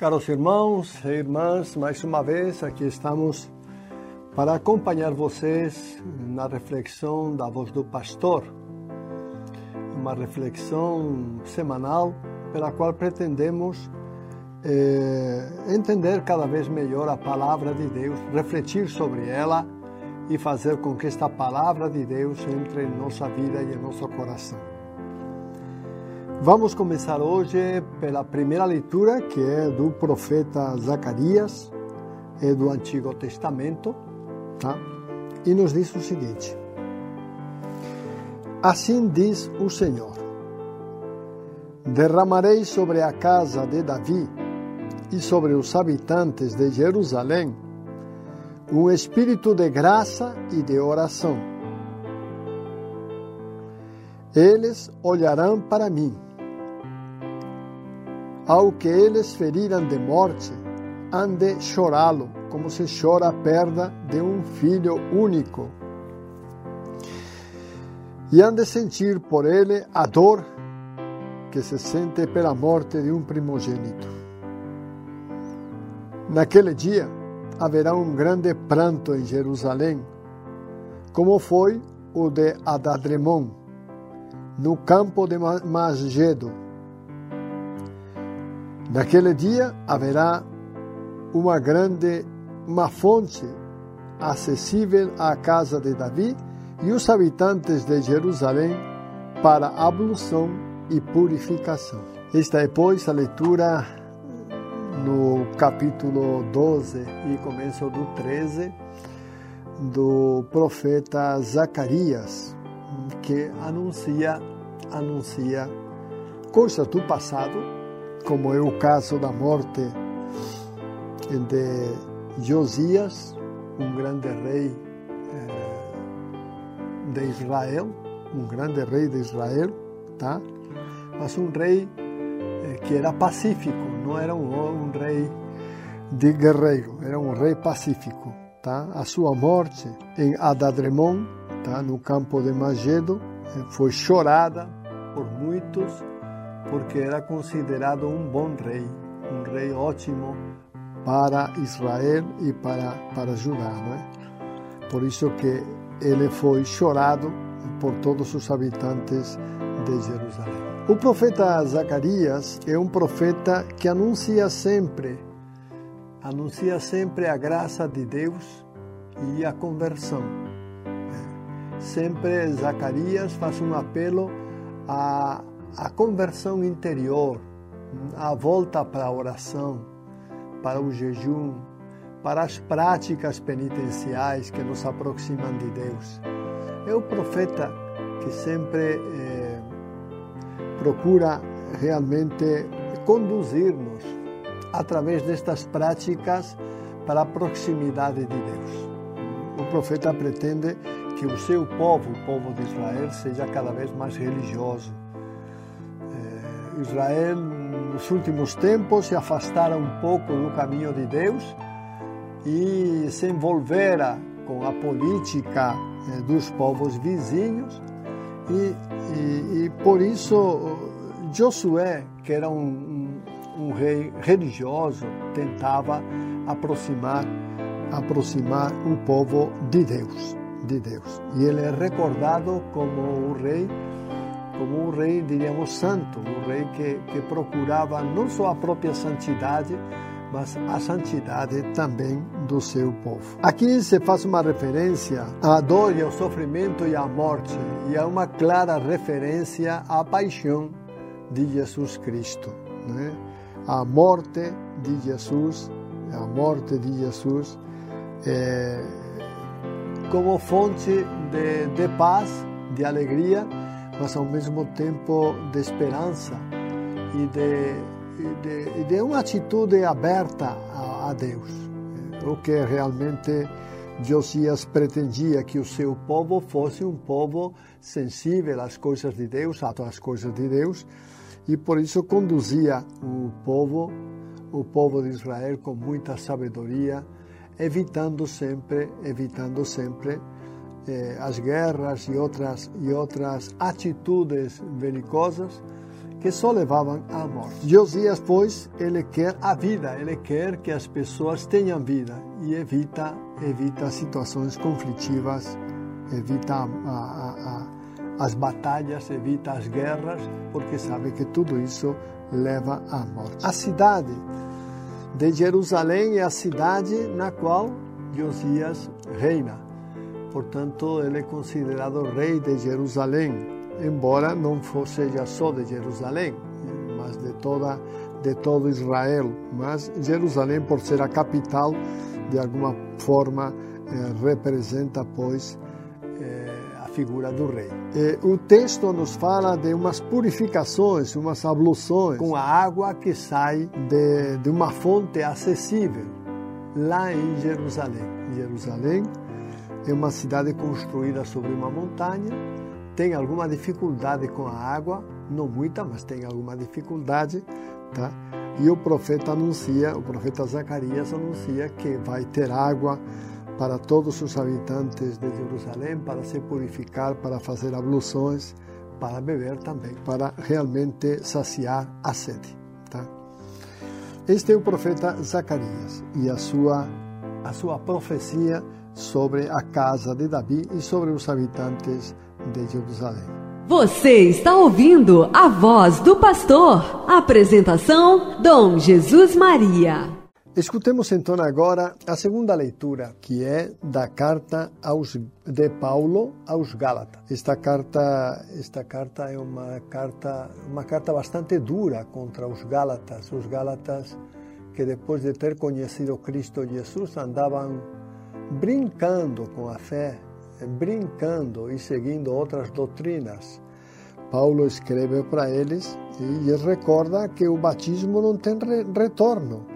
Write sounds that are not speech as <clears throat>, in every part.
Caros irmãos e irmãs, mais uma vez aqui estamos para acompanhar vocês na reflexão da voz do pastor, uma reflexão semanal pela qual pretendemos eh, entender cada vez melhor a palavra de Deus, refletir sobre ela e fazer com que esta palavra de Deus entre em nossa vida e em nosso coração. Vamos começar hoje pela primeira leitura, que é do profeta Zacarias, é do Antigo Testamento, tá? E nos diz o seguinte: Assim diz o Senhor: Derramarei sobre a casa de Davi e sobre os habitantes de Jerusalém um espírito de graça e de oração. Eles olharão para mim. Ao que eles feriram de morte, han de chorá-lo, como se chora a perda de um filho único. E han de sentir por ele a dor que se sente pela morte de um primogênito. Naquele dia haverá um grande pranto em Jerusalém, como foi o de Adadremon, no campo de Masgedo. Naquele dia haverá uma grande uma fonte acessível à casa de Davi e os habitantes de Jerusalém para ablução e purificação. Esta é, pois, a leitura no capítulo 12 e começo do 13 do profeta Zacarias, que anuncia anuncia coisas do passado, como é o caso da morte de Josias, um grande rei eh, de Israel, um grande rei de Israel, tá? Mas um rei eh, que era pacífico, não era um, um rei de guerreiro, era um rei pacífico, tá? A sua morte em Adadremon, tá? No campo de Magedo, eh, foi chorada por muitos, porque era considerado um bom rei, um rei ótimo para Israel e para, para Judá. É? Por isso que ele foi chorado por todos os habitantes de Jerusalém. O profeta Zacarias é um profeta que anuncia sempre, anuncia sempre a graça de Deus e a conversão. Sempre Zacarias faz um apelo à, à conversão interior, à volta para a oração, para o jejum, para as práticas penitenciais que nos aproximam de Deus. É o profeta que sempre eh, procura realmente conduzir-nos através destas práticas para a proximidade de Deus. O profeta pretende que o seu povo, o povo de Israel, seja cada vez mais religioso. Israel nos últimos tempos se afastara um pouco do caminho de Deus e se envolvera com a política eh, dos povos vizinhos e, e, e, por isso Josué, que era um, um rei religioso, tentava aproximar aproximar o povo de Deus, de Deus. E ele é recordado como o rei como um rei, diríamos, santo, um rei que, que procurava não só a própria santidade, mas a santidade também do seu povo. Aqui se faz uma referência à dor e ao sofrimento e à morte, e há uma clara referência à paixão de Jesus Cristo. Né? A morte de Jesus, a morte de Jesus é, como fonte de, de paz, de alegria, mas ao mesmo tempo de esperança e de, de, de uma atitude aberta a, a Deus. O que realmente Josias pretendia que o seu povo fosse um povo sensível às coisas de Deus, às coisas de Deus, e por isso conduzia o povo, o povo de Israel com muita sabedoria, evitando sempre, evitando sempre eh, as guerras e outras e outras atitudes belicosas que só levavam à morte. Josias, pois, ele quer a vida, ele quer que as pessoas tenham vida e evita evita situações conflitivas, evita a, a, a, as batalhas, evita as guerras, porque sabe que tudo isso leva à morte. A cidade de Jerusalém é a cidade na qual Josias reina. Portanto, ele é considerado rei de Jerusalém, embora não seja só de Jerusalém, mas de toda de todo Israel. Mas Jerusalém, por ser a capital, de alguma forma eh, representa, pois, eh, a figura do rei. E o texto nos fala de umas purificações, umas abluções com a água que sai de, de uma fonte acessível lá em Jerusalém. Jerusalém é uma cidade construída sobre uma montanha, tem alguma dificuldade com a água, não muita, mas tem alguma dificuldade, tá? E o profeta anuncia, o profeta Zacarias anuncia que vai ter água para todos os habitantes de Jerusalém para se purificar, para fazer abluções, para beber também, para realmente saciar a sede. Tá? Este é o profeta Zacarias e a sua, a sua profecia sobre a casa de Davi e sobre os habitantes de Jerusalém. Você está ouvindo a voz do pastor. Apresentação: Dom Jesus Maria. Escutemos então agora a segunda leitura, que é da carta aos, de Paulo aos Gálatas. Esta carta, esta carta é uma carta, uma carta bastante dura contra os Gálatas. Os Gálatas que depois de ter conhecido Cristo Jesus andavam brincando com a fé, brincando e seguindo outras doutrinas. Paulo escreve para eles e recorda que o batismo não tem retorno.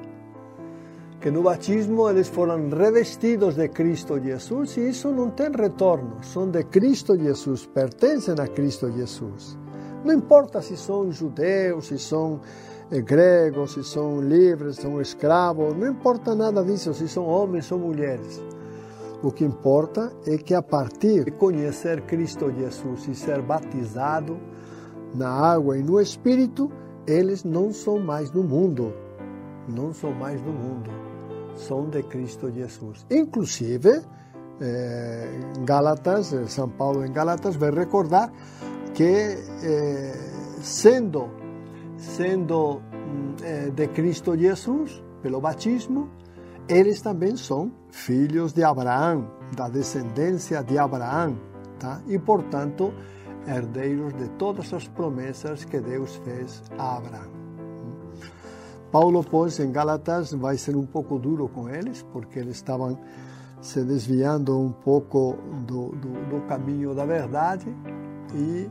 Que no batismo eles foram revestidos de Cristo Jesus e isso não tem retorno. São de Cristo Jesus, pertencem a Cristo Jesus. Não importa se são judeus, se são eh, gregos, se são livres, são escravos, não importa nada disso, se são homens ou mulheres. O que importa é que a partir de conhecer Cristo Jesus e ser batizado na água e no Espírito, eles não são mais do mundo. Não são mais do mundo. São de Cristo Jesus. Inclusive, eh, Gálatas, eh, São Paulo em Gálatas vai recordar que eh, sendo sendo eh, de Cristo Jesus pelo batismo, eles também são filhos de Abraão, da descendência de Abraão, tá? e portanto herdeiros de todas as promessas que Deus fez a Abraão. Paulo, pois, em Gálatas vai ser um pouco duro com eles, porque eles estavam se desviando um pouco do, do, do caminho da verdade e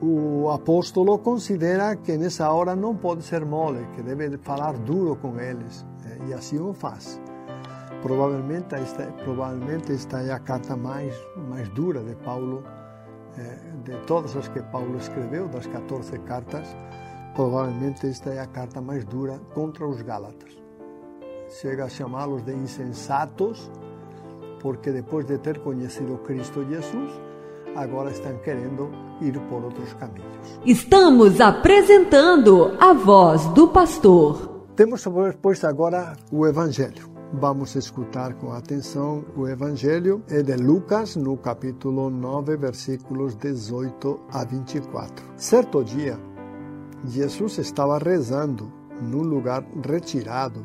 o apóstolo considera que nessa hora não pode ser mole, que deve falar duro com eles e assim o faz. Provavelmente esta, provavelmente esta é a carta mais, mais dura de Paulo, eh, de todas as que Paulo escreveu, das 14 cartas, provavelmente esta é a carta mais dura contra os Gálatas. Chega a chamá-los de insensatos, porque depois de ter conhecido Cristo Jesus, agora estão querendo ir por outros caminhos. Estamos apresentando a voz do pastor. Temos, pois, agora o Evangelho. Vamos escutar com atenção o Evangelho é de Lucas, no capítulo 9, versículos 18 a 24. Certo dia, Jesus estava rezando num lugar retirado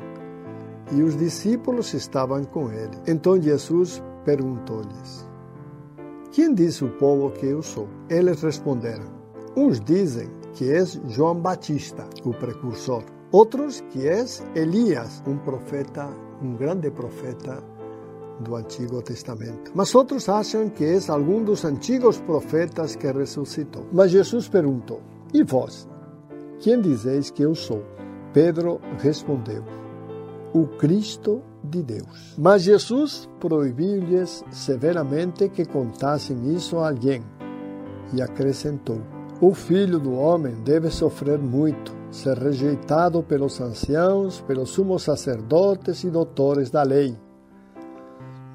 e os discípulos estavam com ele. Então Jesus perguntou-lhes: Quem diz o povo que eu sou? Eles responderam: Uns dizem que és João Batista, o precursor Outros que é Elias, um profeta, um grande profeta do Antigo Testamento. Mas outros acham que é algum dos antigos profetas que ressuscitou. Mas Jesus perguntou: E vós? Quem dizeis que eu sou? Pedro respondeu: O Cristo de Deus. Mas Jesus proibiu-lhes severamente que contassem isso a alguém e acrescentou: O filho do homem deve sofrer muito, ser rejeitado pelos anciãos, pelos sumos sacerdotes e doutores da lei.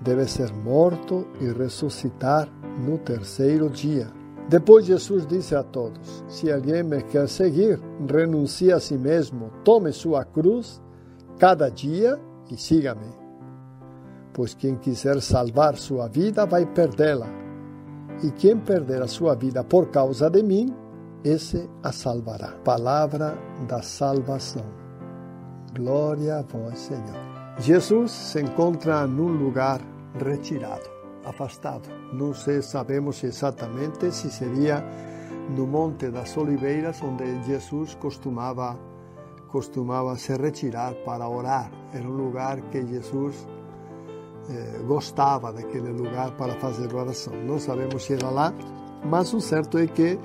Deve ser morto e ressuscitar no terceiro dia. Depois Jesus disse a todos: Se alguém me quer seguir, renuncie a si mesmo, tome sua cruz cada dia e siga-me. Pois quem quiser salvar sua vida vai perdê-la, e quem perder a sua vida por causa de mim, esse a salvará. Palavra da salvação. Glória a vós, Senhor. Jesus se encontra num lugar retirado, afastado. Não sei, sabemos exatamente se seria no Monte das Oliveiras, onde Jesus costumava costumava se retirar para orar. Era um lugar que Jesus eh, gostava daquele lugar para fazer oração. Não sabemos se era lá, mas o certo é que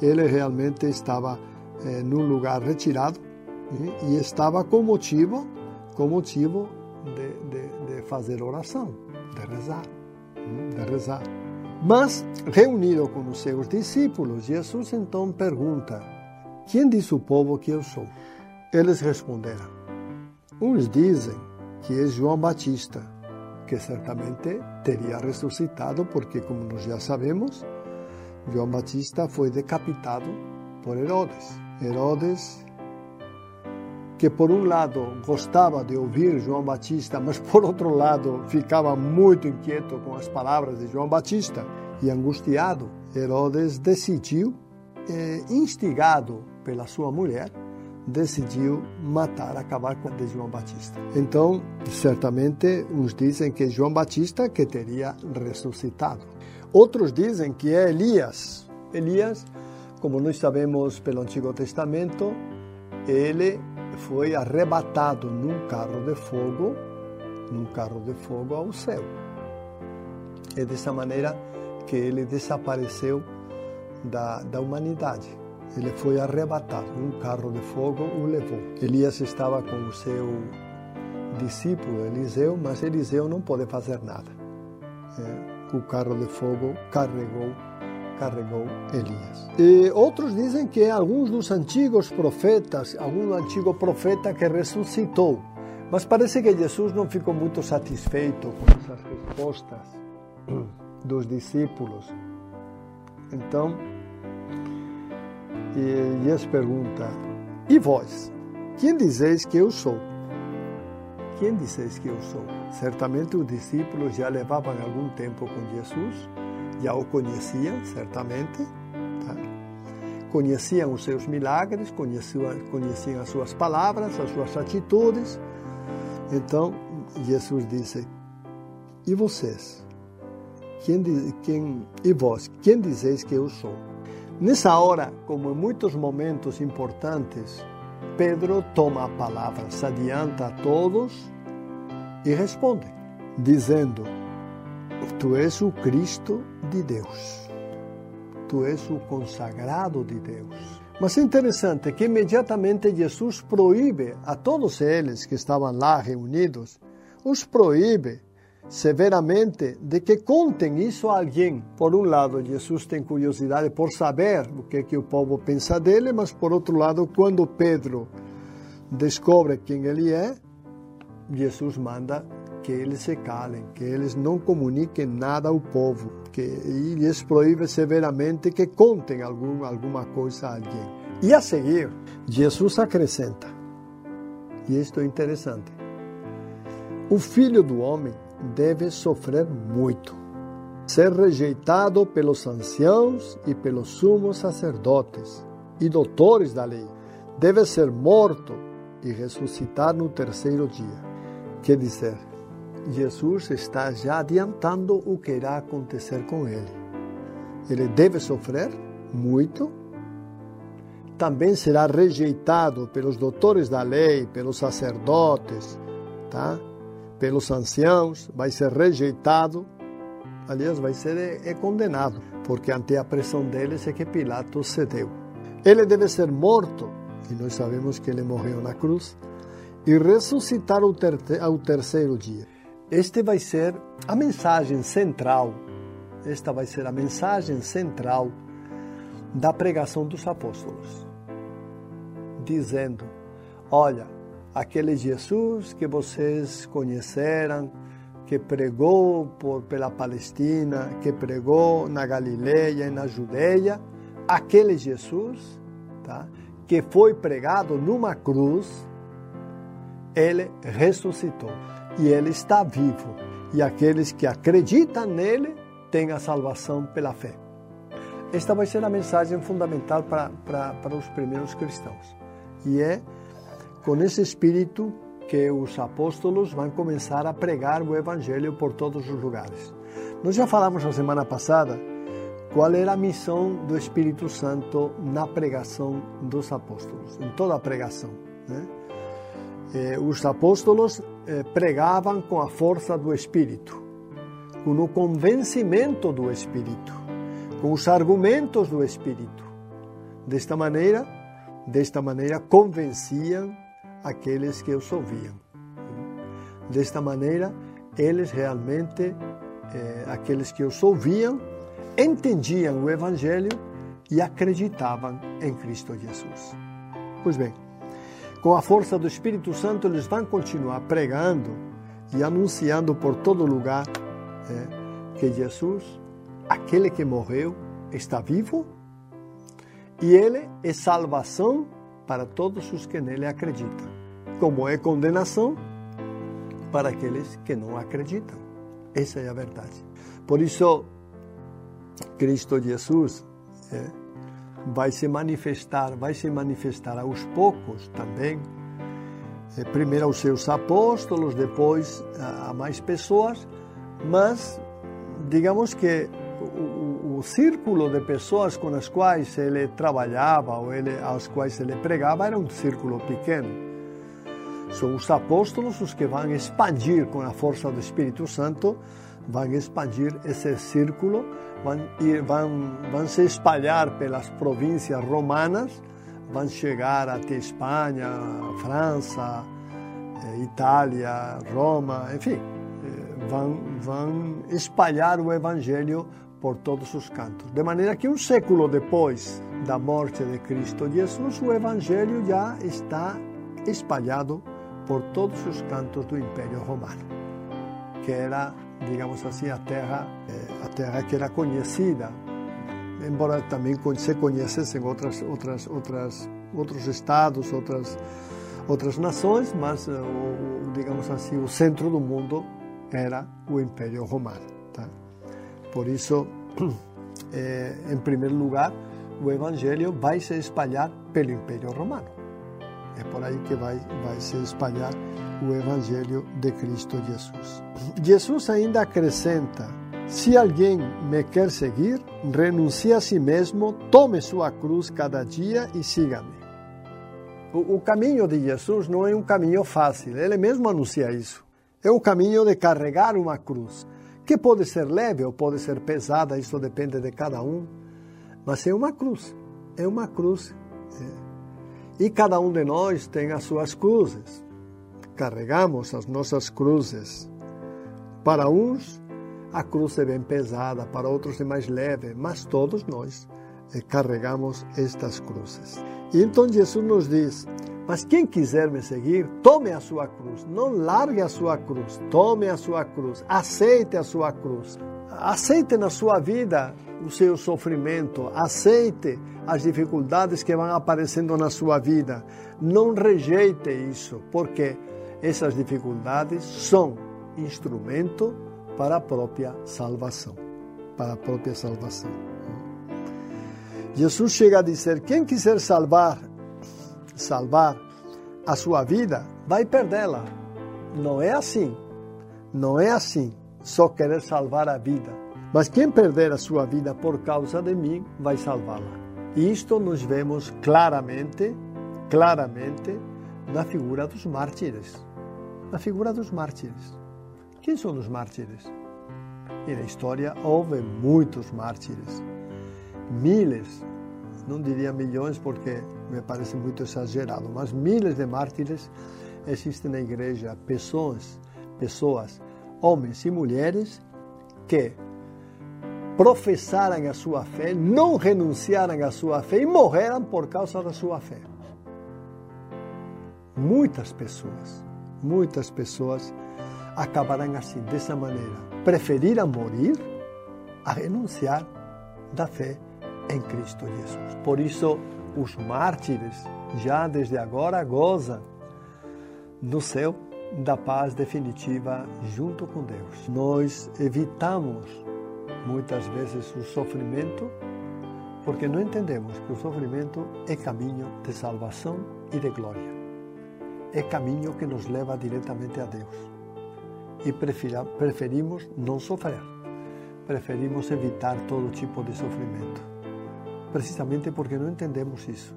ele realmente estava eh, num lugar retirado né, e estava com motivo, com motivo de, de, de fazer oração, de rezar, né, de rezar. Mas, reunido com os seus discípulos, Jesus então pergunta: Quem diz o povo que eu sou? Eles responderam: Uns dizem que é João Batista, que certamente teria ressuscitado, porque, como nós já sabemos, João Batista foi decapitado por Herodes. Herodes, que por um lado gostava de ouvir João Batista, mas por outro lado ficava muito inquieto com as palavras de João Batista e angustiado, Herodes decidiu, eh, instigado pela sua mulher, decidiu matar, acabar com de João Batista. Então, certamente, uns dizem que João Batista que teria ressuscitado. Outros dizem que é Elias. Elias, como nós sabemos pelo Antigo Testamento, ele foi arrebatado num carro de fogo, num carro de fogo ao céu. É dessa maneira que ele desapareceu da, da humanidade. Ele foi arrebatado, um carro de fogo o levou. Elias estava com o seu discípulo Eliseu, mas Eliseu não pode fazer nada. É, o carro de fogo carregou carregou Elias. E outros dizem que alguns dos antigos profetas, algum antigo profeta que ressuscitou. Mas parece que Jesus não ficou muito satisfeito com essas respostas <clears throat> dos discípulos. Então, e lhes pergunta: E vós, quem dizeis que eu sou? Quem dizeis que eu sou? Certamente os discípulos já levavam algum tempo com Jesus, já o conheciam, certamente. Tá? Conheciam os seus milagres, conheciam, conheciam as suas palavras, as suas atitudes. Então, Jesus disse: E vocês? Quem, quem, e vós, quem dizeis que eu sou? Nessa hora, como em muitos momentos importantes, Pedro toma a palavra, se adianta a todos e responde, dizendo: Tu és o Cristo de Deus, tu és o consagrado de Deus. Mas é interessante que imediatamente Jesus proíbe a todos eles que estavam lá reunidos, os proíbe severamente de que contem isso a alguém. Por um lado, Jesus tem curiosidade por saber o que, é que o povo pensa dele, mas por outro lado, quando Pedro descobre quem ele é, Jesus manda que eles se calem, que eles não comuniquem nada ao povo, que e lhes proíbe severamente que contem algum, alguma coisa a alguém. E a seguir, Jesus acrescenta, e isto é interessante, o filho do homem deve sofrer muito, ser rejeitado pelos anciãos e pelos sumos sacerdotes e doutores da lei, deve ser morto e ressuscitar no terceiro dia. Quer dizer, Jesus está já adiantando o que irá acontecer com ele. Ele deve sofrer muito, também será rejeitado pelos doutores da lei, pelos sacerdotes, tá? Pelos anciãos, vai ser rejeitado, aliás, vai ser é, condenado, porque ante a pressão deles é que Pilatos cedeu. Ele deve ser morto, e nós sabemos que ele morreu na cruz, e ressuscitar ao, ter ao terceiro dia. Este vai ser a mensagem central, esta vai ser a mensagem central da pregação dos apóstolos, dizendo: Olha, aquele Jesus que vocês conheceram, que pregou por, pela Palestina, que pregou na Galileia e na Judeia, aquele Jesus, tá? que foi pregado numa cruz, ele ressuscitou e ele está vivo. E aqueles que acreditam nele têm a salvação pela fé. Esta vai ser a mensagem fundamental para, para, para os primeiros cristãos. E é com esse espírito que os apóstolos vão começar a pregar o evangelho por todos os lugares. Nós já falamos na semana passada qual era a missão do Espírito Santo na pregação dos apóstolos, em toda a pregação. Né? Eh, os apóstolos eh, pregavam com a força do Espírito, com o convencimento do Espírito, com os argumentos do Espírito. Desta maneira, desta maneira convenciam aqueles que os ouviam. Desta maneira, eles realmente, eh, aqueles que os ouviam, entendiam o Evangelho e acreditavam em Cristo Jesus. Pois bem, com a força do Espírito Santo, eles vão continuar pregando e anunciando por todo lugar é, que Jesus, aquele que morreu, está vivo e ele é salvação para todos os que nele acreditam, como é condenação para aqueles que não acreditam. Essa é a verdade. Por isso, Cristo Jesus é, vai se manifestar, vai se manifestar aos poucos também, eh, primeiro aos seus apóstolos, depois a mais pessoas, mas digamos que o, o, círculo de pessoas com as quais ele trabalhava ou ele, aos quais ele pregava era um círculo pequeno. São os apóstolos os que vão expandir com a força do Espírito Santo, vão expandir esse círculo vão, ir, vão, vão se espalhar pelas províncias romanas, vão chegar até Espanha, França, eh, Itália, Roma, enfim, eh, vão, vão espalhar o Evangelho por todos os cantos. De maneira que um século depois da morte de Cristo Jesus, o Evangelho já está espalhado por todos os cantos do Império Romano, que era digamos assim, a terra, eh, a terra que era conhecida, embora também se conhecessem outras, outras, outras, outros estados, outras, outras nações, mas, eh, digamos assim, o centro do mundo era o Império Romano. Tá? Por isso, em primeiro lugar, o Evangelho vai se espalhar pelo Império Romano. É por aí que vai, vai se espalhar o Evangelho de Cristo Jesus. Jesus ainda acrescenta: se alguém me quer seguir, renuncie a si mesmo, tome sua cruz cada dia e siga-me. O, o caminho de Jesus não é um caminho fácil, ele mesmo anuncia isso. É o caminho de carregar uma cruz, que pode ser leve ou pode ser pesada, isso depende de cada um, mas é uma cruz, é uma cruz. É. E cada um de nós tem as suas cruzes carregamos as nossas cruzes. Para uns, a cruz é bem pesada, para outros é mais leve, mas todos nós eh, carregamos estas cruzes. E então Jesus nos diz: Mas quem quiser me seguir, tome a sua cruz, não largue a sua cruz, tome a sua cruz, aceite a sua cruz, aceite na sua vida o seu sofrimento, aceite as dificuldades que vão aparecendo na sua vida, não rejeite isso, porque essas dificuldades são instrumento para a própria salvação. Para a própria salvação. Jesus chega a dizer: quem quiser salvar, salvar a sua vida, vai perdê-la. Não é assim. Não é assim. Só querer salvar a vida. Mas quem perder a sua vida por causa de mim, vai salvá-la. Isto nós vemos claramente, claramente na figura dos mártires na figura dos mártires. Quem são os mártires? E na história houve muitos mártires, miles, não diria milhões porque me parece muito exagerado, mas miles de mártires existem na igreja, pessoas, pessoas, homens e mulheres que professaram a sua fé, não renunciaram à sua fé e morreram por causa da sua fé. Muitas pessoas, muitas pessoas acabarão assim, dessa maneira. Preferiram morrer a renunciar da fé em Cristo Jesus. Por isso, os mártires já desde agora gozam no céu da paz definitiva junto com Deus. Nós evitamos muitas vezes o sofrimento porque não entendemos que o sofrimento é caminho de salvação e de glória. É caminho que nos leva diretamente a Deus. E preferimos não sofrer. Preferimos evitar todo tipo de sofrimento. Precisamente porque não entendemos isso.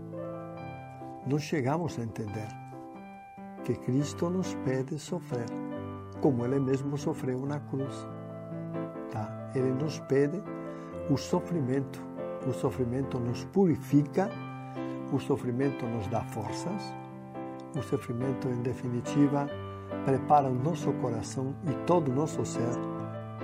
Não chegamos a entender que Cristo nos pede sofrer, como Ele mesmo sofreu na cruz. Tá? Ele nos pede o sofrimento. O sofrimento nos purifica, o sofrimento nos dá forças, o sofrimento, em definitiva, prepara o nosso coração e todo o nosso ser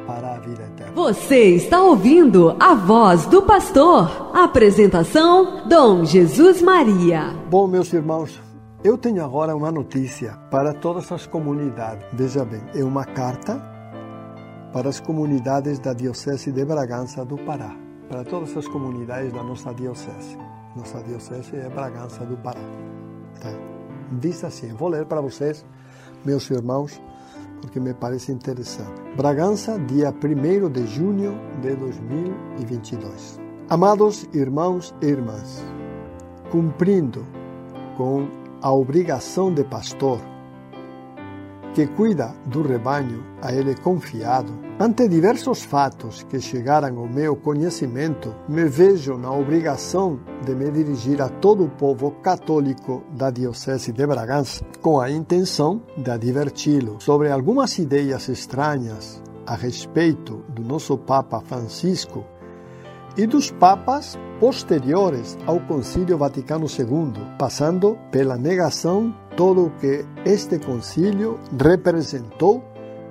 para a vida eterna. Você está ouvindo a voz do pastor. Apresentação: Dom Jesus Maria. Bom, meus irmãos, eu tenho agora uma notícia para todas as comunidades. Veja bem, é uma carta para as comunidades da Diocese de Bragança do Pará, para todas as comunidades da nossa diocese. Nossa diocese é Bragança do Pará. Tá? Diz assim, vou ler para vocês, meus irmãos, porque me parece interessante. Bragança, dia 1 de junho de 2022. Amados irmãos e irmãs, cumprindo com a obrigação de pastor, que cuida do rebanho a ele confiado, ante diversos fatos que chegaram ao meu conhecimento, me vejo na obrigação de me dirigir a todo o povo católico da Diocese de Bragança, com a intenção de adverti-lo sobre algumas ideias estranhas a respeito do nosso Papa Francisco e dos papas posteriores ao Concílio Vaticano II, passando pela negação todo o que este concílio representou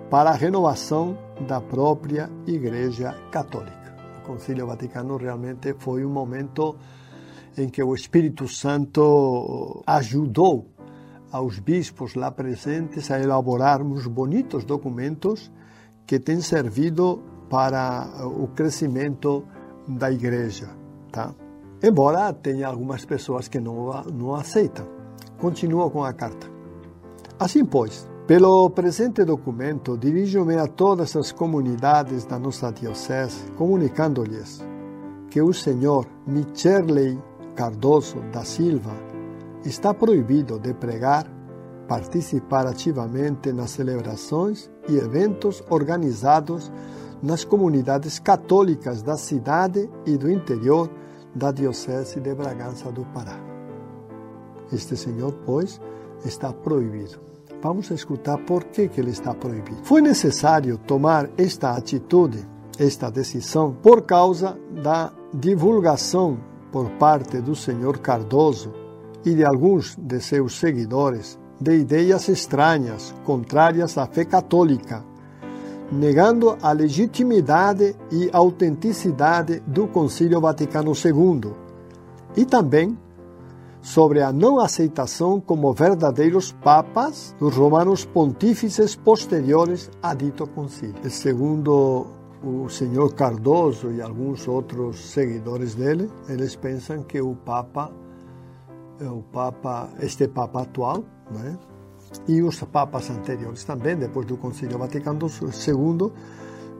para a renovação da própria Igreja Católica. O Concílio Vaticano realmente foi um momento em que o Espírito Santo ajudou aos bispos lá presentes a elaborarmos bonitos documentos que têm servido para o crescimento da igreja, tá? Embora tenha algumas pessoas que não, não aceitam. Continua com a carta. Assim, pois, pelo presente documento, dirijo-me a todas as comunidades da nossa diocese, comunicando-lhes que o senhor Michelei Cardoso da Silva está proibido de pregar, participar ativamente nas celebrações e eventos organizados nas comunidades católicas da cidade e do interior da Diocese de Bragança do Pará. Este senhor, pois, está proibido. Vamos escutar por que, que ele está proibido. Foi necessário tomar esta atitude, esta decisão, por causa da divulgação por parte do senhor Cardoso e de alguns de seus seguidores de ideias estranhas, contrárias à fé católica, negando a legitimidade e autenticidade do Concílio Vaticano II, e também sobre a não aceitação como verdadeiros papas dos romanos pontífices posteriores a dito concílio. Segundo o senhor Cardoso e alguns outros seguidores dele, eles pensam que o papa, o papa, este papa atual, né, e os papas anteriores também, depois do Concílio Vaticano II,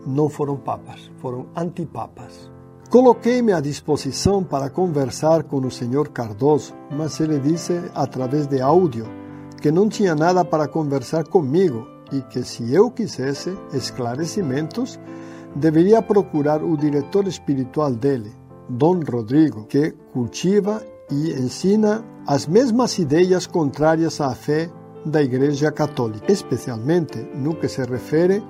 não foram papas, foram antipapas. Coloquei-me à disposição para conversar com o senhor Cardoso, mas ele disse através de áudio que não tinha nada para conversar comigo e que se eu quisesse esclarecimentos, deveria procurar o diretor espiritual dele, Dom Rodrigo, que cultiva e ensina as mesmas ideias contrárias à fé da Igreja Católica, especialmente no que se refere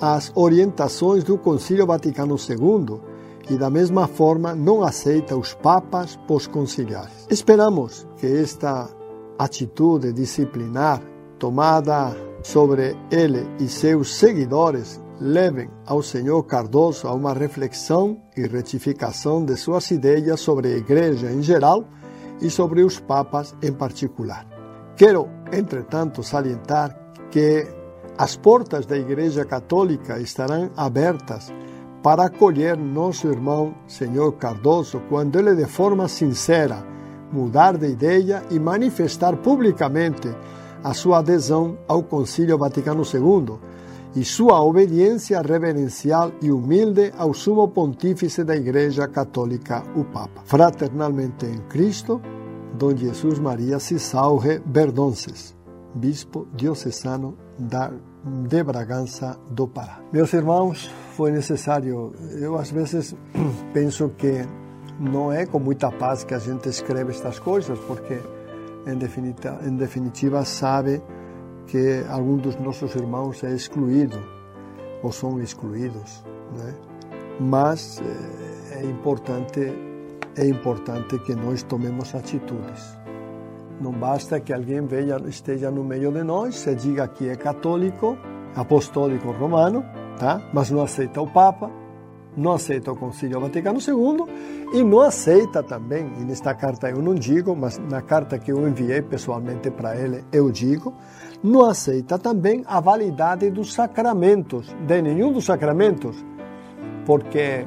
às orientações do Concílio Vaticano II e, da mesma forma, não aceita os papas pós-conciliares. Esperamos que esta atitude disciplinar tomada sobre ele e seus seguidores levem ao senhor Cardoso a uma reflexão e retificação de suas ideias sobre a Igreja em geral e sobre os papas em particular. Quero, entretanto, salientar que as portas da Igreja Católica estarão abertas para acolher nosso irmão Senhor Cardoso quando ele, de forma sincera, mudar de ideia e manifestar publicamente a sua adesão ao Concílio Vaticano II e sua obediência reverencial e humilde ao Sumo Pontífice da Igreja Católica, o Papa. Fraternalmente em Cristo, Dom Jesus Maria Cisalre Berdonces, Bispo Diocesano da, de Bragança do Pará. Meus irmãos, foi necessário, eu às vezes <clears throat> penso que não é com muita paz que a gente escreve estas coisas, porque em definitiva, em definitiva sabe que algum dos nossos irmãos é excluído ou são excluídos, né? Mas eh, é importante é importante que nós tomemos atitudes. Não basta que alguém veja, esteja no meio de nós, se diga que é católico, apostólico romano, tá? Mas não aceita o Papa, não aceita o Concílio Vaticano II e não aceita também, e nesta carta eu não digo, mas na carta que eu enviei pessoalmente para ele eu digo, não aceita também a validade dos sacramentos, de nenhum dos sacramentos, porque,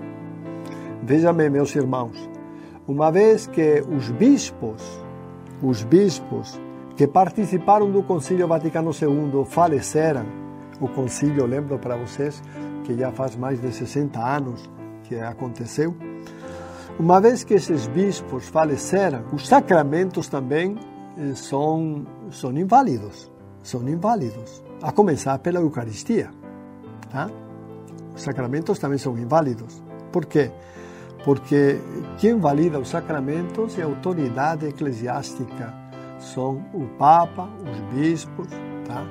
vejam bem, meus irmãos, uma vez que os bispos, os bispos que participaram do Concílio Vaticano II faleceram, o concílio, lembro para vocês, que já faz mais de 60 anos que aconteceu. Uma vez que esses bispos faleceram, os sacramentos também eh, são, são inválidos. São inválidos. A começar pela Eucaristia. Tá? Os sacramentos também são inválidos. Por quê? Porque quem valida os sacramentos é a autoridade eclesiástica. São o Papa, os bispos, tá?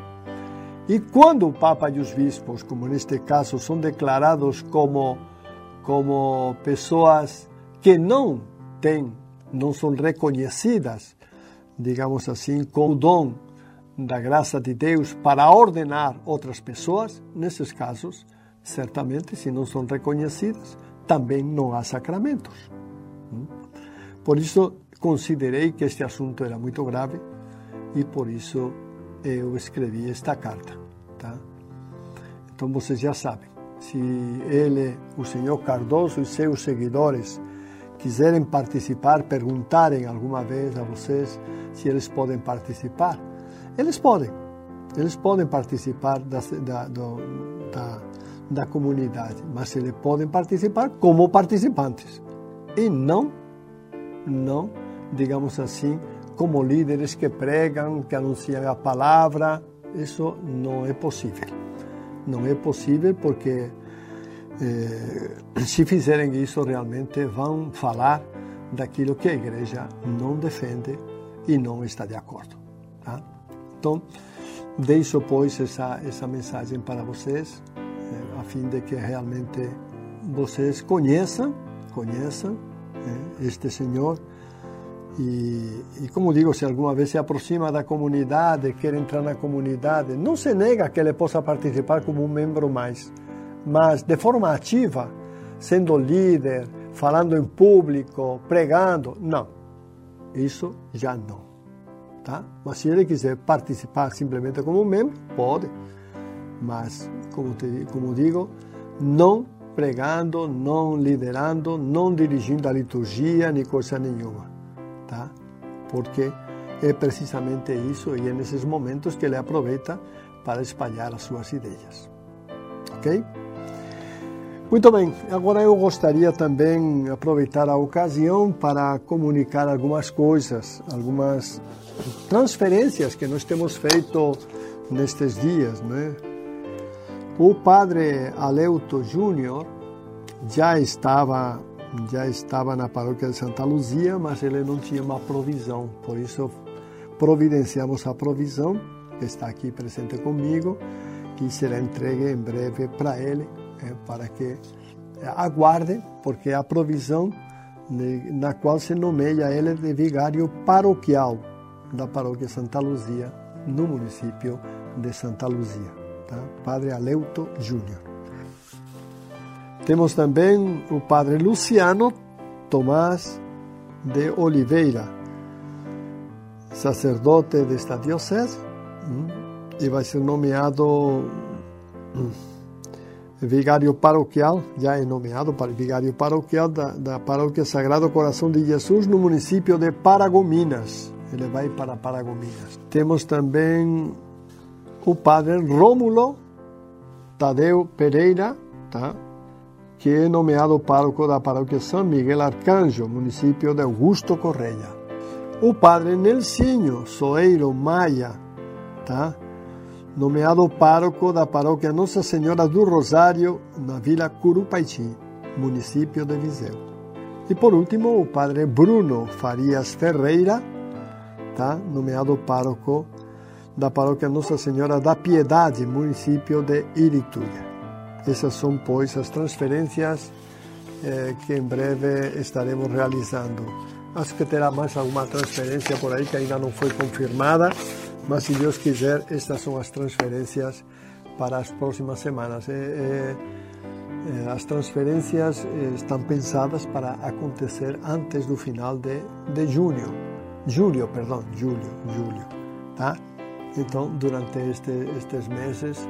E quando o Papa e os bispos, como neste caso, são declarados como, como pessoas que não têm, não são reconhecidas, digamos assim, com o dom da graça de Deus para ordenar outras pessoas, nesses casos, certamente, se não são reconhecidas, também não há sacramentos. Hum? Por isso, considerei que este assunto era muito grave e por isso eu escrevi esta carta. Tá? Então vocês já sabem, se ele, o senhor Cardoso e seus seguidores quiserem participar, perguntarem alguma vez a vocês se eles podem participar, eles podem. Eles podem participar da, da, da, da comunidade, mas eles podem participar como participantes e não, não, digamos assim, como líderes que pregam, que anunciam a palavra. Isso não é possível. Não é possível porque eh, se fizerem isso realmente vão falar daquilo que a igreja não defende e não está de acordo. Tá? Então, deixo pois essa, essa mensagem para vocês, fim de que realmente vocês conheçam, conheçam eh, este Senhor e, e, como digo, se alguma vez se aproxima da comunidade, quer entrar na comunidade, não se nega que ele possa participar como um membro mais, mas de forma ativa, sendo líder, falando em público, pregando, não. Isso já não. Tá? Mas se ele quiser participar simplesmente como membro, pode. Mas, como, te, como digo, não pregando, não liderando, não dirigindo a liturgia, nem coisa nenhuma tá? Porque é precisamente isso e é nesses momentos que ele aproveita para espalhar as suas ideias. Ok? Muito bem, agora eu gostaria também aproveitar a ocasião para comunicar algumas coisas, algumas transferências que nós temos feito nestes dias. Né? O padre Aleuto Júnior já estava já estava na paróquia de Santa Luzia, mas ele não tinha uma provisão, por isso providenciamos a provisão que está aqui presente comigo, que será entregue em breve para ele, é, para que aguardem, porque é a provisão na qual se nomeia ele de vigário paroquial da paróquia Santa Luzia, no município de Santa Luzia. Tá? Padre Aleuto Júnior. Temos também o Padre Luciano Tomás de Oliveira, sacerdote desta diocese, e vai ser nomeado hum, vigário paroquial, já é nomeado para vigário paroquial da, da Paróquia Sagrado Coração de Jesus no município de Paragominas. Ele vai para Paragominas. Temos também o padre Rômulo Tadeu Pereira, tá? que é nomeado pároco da paróquia São Miguel Arcanjo, município de Augusto Correia. O padre Nelsinho Soeiro Maia, tá? nomeado pároco da paróquia Nossa Senhora do Rosário, na vila Curupaitim, município de Viseu. E por último, o padre Bruno Farias Ferreira, tá? nomeado pároco da paróquia Nossa Senhora da Piedade, município de Irituia. Essas são, pois, as transferências eh, que em breve estaremos realizando. Acho que terá mais alguma transferência por aí que ainda não foi confirmada, mas se Deus quiser, estas são as transferências para as próximas semanas. É, é, é, as transferências estão pensadas para acontecer antes do final de, de junho. Julho, perdão, julho, julho, tá? Então, durante este, estes meses,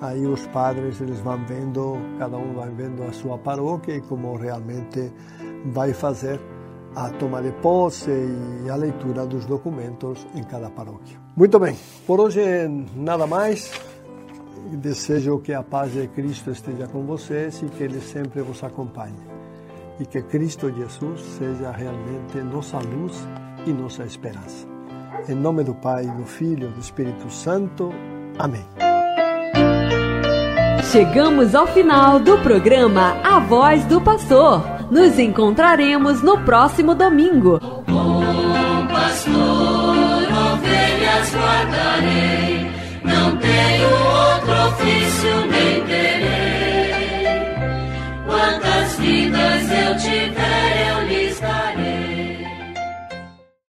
aí os padres eles vão vendo, cada um vai vendo a sua paróquia e como realmente vai fazer a toma de posse e a leitura dos documentos em cada paróquia. Muito bem, por hoje nada mais. Desejo que a paz de Cristo esteja com vocês e que Ele sempre vos acompanhe. E que Cristo Jesus seja realmente nossa luz e nossa esperança. Em nome do Pai, do Filho e do Espírito Santo. Amém. Chegamos ao final do programa A Voz do Pastor. Nos encontraremos no próximo domingo. Bom pastor, ovelhas guardarei, não tenho outro ofício nem terei. Quantas vidas eu tiver